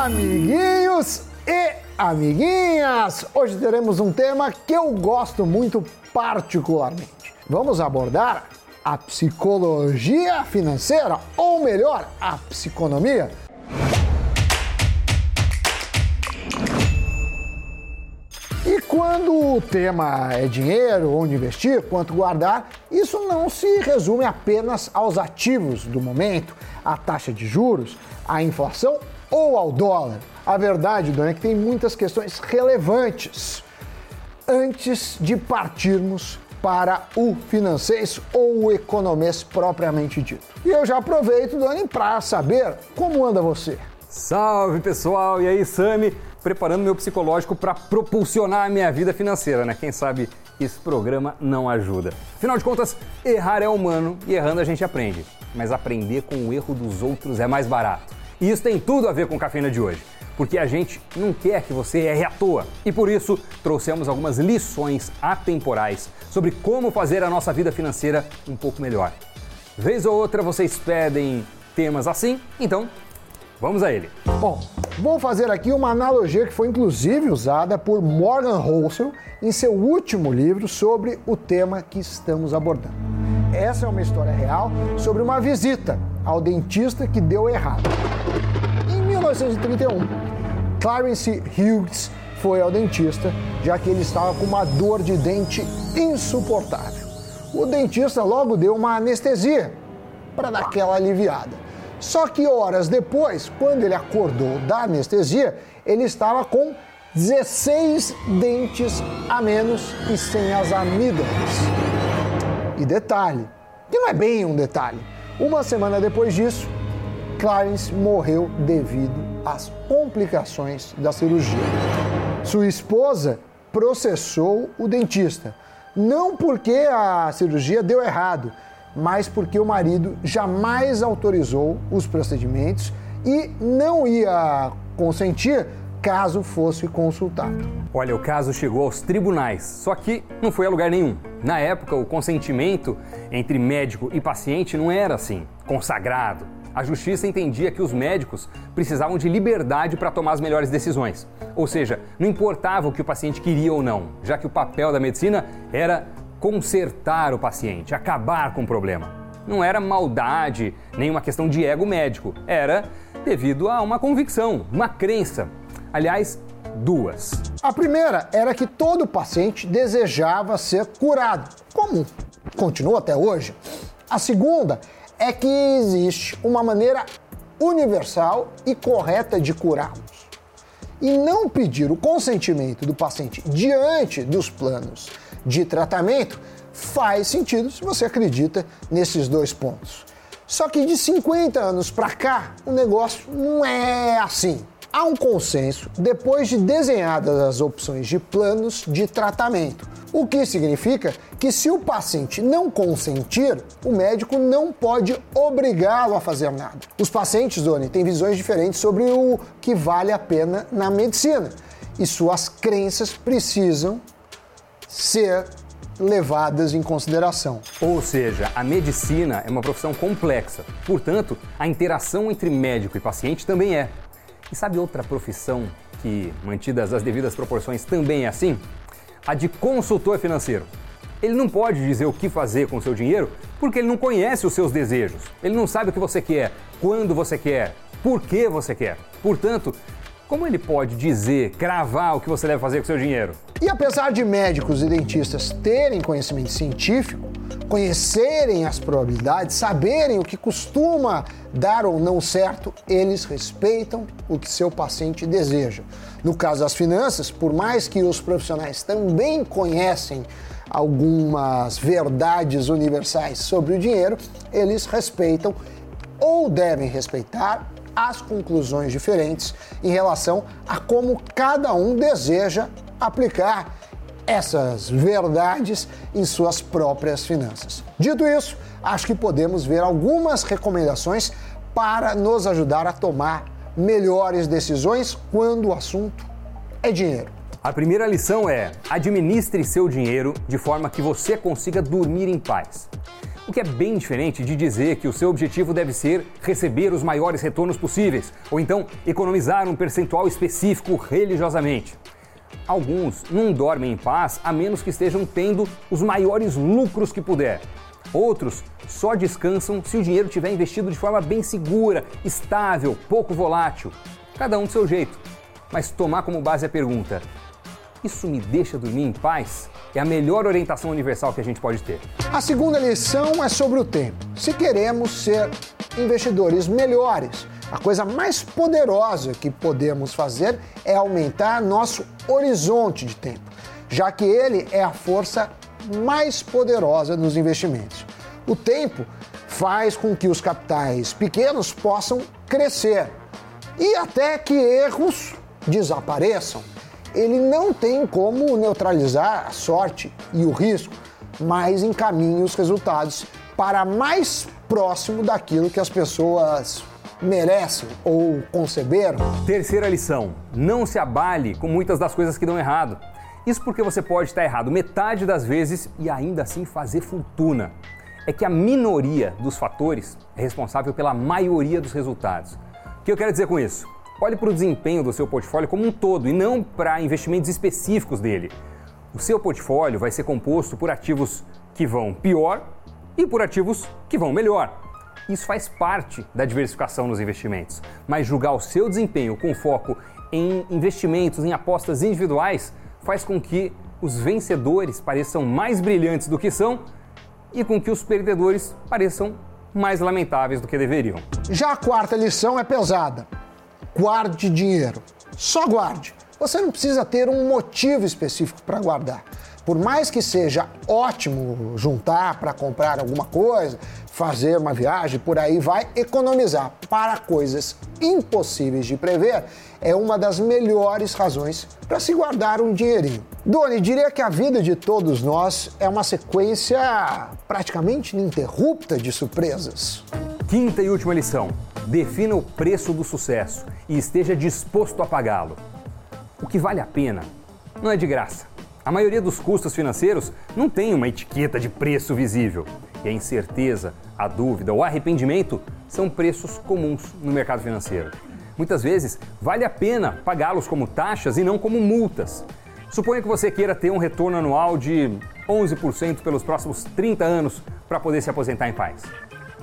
amiguinhos e amiguinhas! Hoje teremos um tema que eu gosto muito particularmente. Vamos abordar a psicologia financeira, ou melhor, a psiconomia. E quando o tema é dinheiro, onde investir, quanto guardar, isso não se resume apenas aos ativos do momento, à taxa de juros, à inflação ou ao dólar. A verdade, Dona, é que tem muitas questões relevantes antes de partirmos para o financeiro ou o economês propriamente dito. E eu já aproveito, Dani, para saber como anda você. Salve pessoal! E aí, Sami? Preparando meu psicológico para propulsionar a minha vida financeira, né? Quem sabe esse programa não ajuda. Afinal de contas, errar é humano e errando a gente aprende. Mas aprender com o erro dos outros é mais barato. E isso tem tudo a ver com cafeína de hoje porque a gente não quer que você erre à toa. E por isso trouxemos algumas lições atemporais sobre como fazer a nossa vida financeira um pouco melhor. Vez ou outra vocês pedem temas assim, então vamos a ele. Bom, vou fazer aqui uma analogia que foi inclusive usada por Morgan Housel em seu último livro sobre o tema que estamos abordando. Essa é uma história real sobre uma visita ao dentista que deu errado. Em 1931, Clarence Hughes foi ao dentista, já que ele estava com uma dor de dente insuportável. O dentista logo deu uma anestesia para dar aquela aliviada. Só que horas depois, quando ele acordou da anestesia, ele estava com 16 dentes a menos e sem as amígdalas. E detalhe, que não é bem um detalhe, uma semana depois disso, Clarence morreu devido às complicações da cirurgia. Sua esposa processou o dentista, não porque a cirurgia deu errado, mas porque o marido jamais autorizou os procedimentos e não ia consentir caso fosse consultado. Olha, o caso chegou aos tribunais, só que não foi a lugar nenhum. Na época, o consentimento entre médico e paciente não era assim, consagrado a justiça entendia que os médicos precisavam de liberdade para tomar as melhores decisões. Ou seja, não importava o que o paciente queria ou não, já que o papel da medicina era consertar o paciente, acabar com o problema. Não era maldade, nem uma questão de ego médico, era devido a uma convicção, uma crença. Aliás, duas. A primeira era que todo paciente desejava ser curado, como continua até hoje. A segunda é que existe uma maneira universal e correta de curá-los. E não pedir o consentimento do paciente diante dos planos de tratamento faz sentido se você acredita nesses dois pontos. Só que de 50 anos para cá, o negócio não é assim. Há um consenso depois de desenhadas as opções de planos de tratamento, o que significa que se o paciente não consentir, o médico não pode obrigá-lo a fazer nada. Os pacientes, Doni, têm visões diferentes sobre o que vale a pena na medicina e suas crenças precisam ser levadas em consideração. Ou seja, a medicina é uma profissão complexa, portanto, a interação entre médico e paciente também é. E sabe outra profissão que, mantidas as devidas proporções, também é assim? A de consultor financeiro. Ele não pode dizer o que fazer com o seu dinheiro porque ele não conhece os seus desejos. Ele não sabe o que você quer, quando você quer, por que você quer. Portanto, como ele pode dizer, cravar o que você deve fazer com o seu dinheiro? E apesar de médicos e dentistas terem conhecimento científico, conhecerem as probabilidades, saberem o que costuma dar ou não certo, eles respeitam o que seu paciente deseja. No caso das finanças, por mais que os profissionais também conhecem algumas verdades universais sobre o dinheiro, eles respeitam ou devem respeitar as conclusões diferentes em relação a como cada um deseja aplicar essas verdades em suas próprias finanças. Dito isso, acho que podemos ver algumas recomendações para nos ajudar a tomar melhores decisões quando o assunto é dinheiro. A primeira lição é: administre seu dinheiro de forma que você consiga dormir em paz. O que é bem diferente de dizer que o seu objetivo deve ser receber os maiores retornos possíveis, ou então economizar um percentual específico religiosamente. Alguns não dormem em paz a menos que estejam tendo os maiores lucros que puder. Outros só descansam se o dinheiro tiver investido de forma bem segura, estável, pouco volátil. Cada um do seu jeito. Mas tomar como base a pergunta: isso me deixa dormir em paz? É a melhor orientação universal que a gente pode ter. A segunda lição é sobre o tempo. Se queremos ser investidores melhores, a coisa mais poderosa que podemos fazer é aumentar nosso horizonte de tempo, já que ele é a força mais poderosa nos investimentos. O tempo faz com que os capitais pequenos possam crescer e até que erros desapareçam. Ele não tem como neutralizar a sorte e o risco, mas encaminha os resultados para mais próximo daquilo que as pessoas merecem ou conceberam? Terceira lição: não se abale com muitas das coisas que dão errado. Isso porque você pode estar errado metade das vezes e ainda assim fazer fortuna. É que a minoria dos fatores é responsável pela maioria dos resultados. O que eu quero dizer com isso? Olhe para o desempenho do seu portfólio como um todo e não para investimentos específicos dele. O seu portfólio vai ser composto por ativos que vão pior e por ativos que vão melhor. Isso faz parte da diversificação nos investimentos. Mas julgar o seu desempenho com foco em investimentos, em apostas individuais, faz com que os vencedores pareçam mais brilhantes do que são e com que os perdedores pareçam mais lamentáveis do que deveriam. Já a quarta lição é pesada. Guarde dinheiro. Só guarde. Você não precisa ter um motivo específico para guardar. Por mais que seja ótimo juntar para comprar alguma coisa, fazer uma viagem, por aí vai, economizar para coisas impossíveis de prever é uma das melhores razões para se guardar um dinheirinho. Doni, diria que a vida de todos nós é uma sequência praticamente ininterrupta de surpresas. Quinta e última lição: defina o preço do sucesso e esteja disposto a pagá-lo. O que vale a pena não é de graça. A maioria dos custos financeiros não tem uma etiqueta de preço visível. E a incerteza, a dúvida ou arrependimento são preços comuns no mercado financeiro. Muitas vezes vale a pena pagá-los como taxas e não como multas. Suponha que você queira ter um retorno anual de 11% pelos próximos 30 anos para poder se aposentar em paz.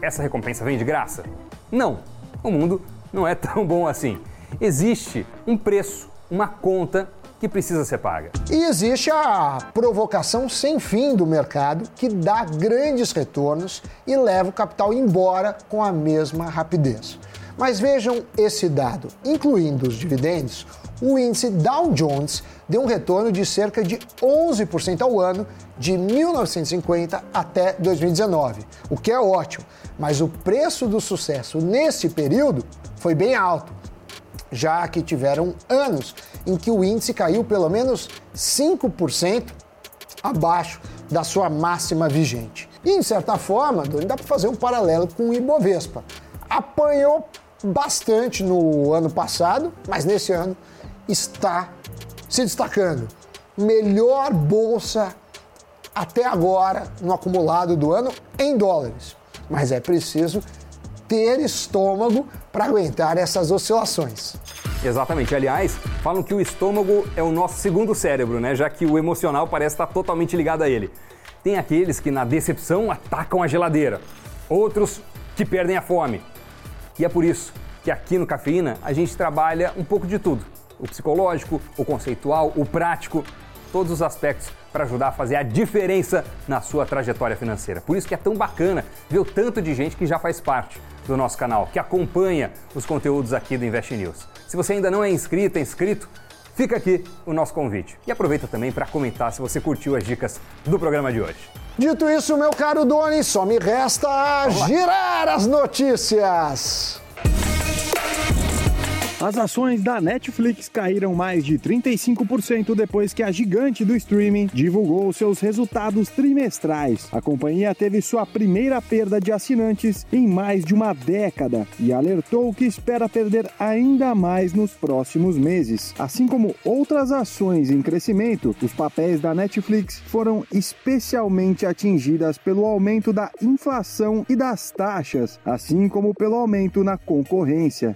Essa recompensa vem de graça? Não, o mundo não é tão bom assim. Existe um preço, uma conta que precisa ser paga. E existe a provocação sem fim do mercado que dá grandes retornos e leva o capital embora com a mesma rapidez. Mas vejam esse dado, incluindo os dividendos, o índice Dow Jones deu um retorno de cerca de 11% ao ano de 1950 até 2019, o que é ótimo, mas o preço do sucesso nesse período foi bem alto, já que tiveram anos em que o índice caiu pelo menos 5% abaixo da sua máxima vigente. E, de certa forma, dá para fazer um paralelo com o Ibovespa. Apanhou bastante no ano passado, mas nesse ano está se destacando. Melhor bolsa até agora no acumulado do ano em dólares. Mas é preciso ter estômago para aguentar essas oscilações. Exatamente. Aliás, falam que o estômago é o nosso segundo cérebro, né? Já que o emocional parece estar totalmente ligado a ele. Tem aqueles que na decepção atacam a geladeira, outros que perdem a fome. E é por isso que aqui no Cafeína a gente trabalha um pouco de tudo: o psicológico, o conceitual, o prático, todos os aspectos para ajudar a fazer a diferença na sua trajetória financeira. Por isso que é tão bacana ver o tanto de gente que já faz parte do nosso canal, que acompanha os conteúdos aqui do Invest News. Se você ainda não é inscrito, é inscrito, fica aqui o nosso convite. E aproveita também para comentar se você curtiu as dicas do programa de hoje. Dito isso, meu caro Doni, só me resta girar as notícias. As ações da Netflix caíram mais de 35% depois que a gigante do streaming divulgou seus resultados trimestrais. A companhia teve sua primeira perda de assinantes em mais de uma década e alertou que espera perder ainda mais nos próximos meses. Assim como outras ações em crescimento, os papéis da Netflix foram especialmente atingidas pelo aumento da inflação e das taxas, assim como pelo aumento na concorrência.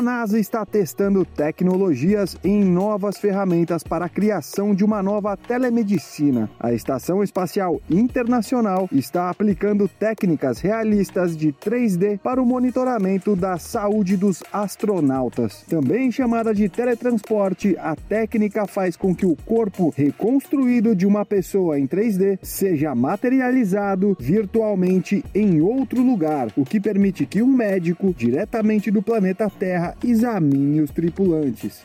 A NASA está testando tecnologias em novas ferramentas para a criação de uma nova telemedicina. A Estação Espacial Internacional está aplicando técnicas realistas de 3D para o monitoramento da saúde dos astronautas. Também chamada de teletransporte, a técnica faz com que o corpo reconstruído de uma pessoa em 3D seja materializado virtualmente em outro lugar, o que permite que um médico, diretamente do planeta Terra, examine os tripulantes.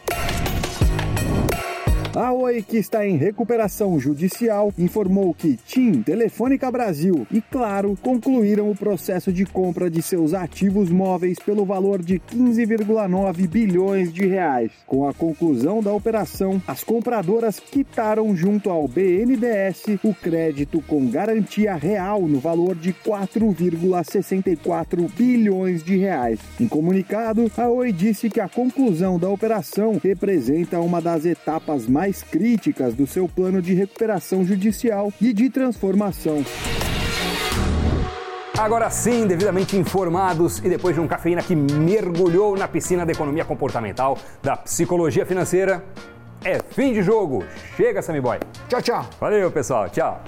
A Oi, que está em recuperação judicial, informou que TIM, Telefônica Brasil e Claro concluíram o processo de compra de seus ativos móveis pelo valor de 15,9 bilhões de reais. Com a conclusão da operação, as compradoras quitaram junto ao BNDES o crédito com garantia real no valor de 4,64 bilhões de reais. Em comunicado, a Oi disse que a conclusão da operação representa uma das etapas mais mais críticas do seu plano de recuperação judicial e de transformação. Agora sim, devidamente informados e depois de um cafeína que mergulhou na piscina da economia comportamental, da psicologia financeira, é fim de jogo. Chega, Sammy Boy. Tchau, tchau. Valeu, pessoal. Tchau.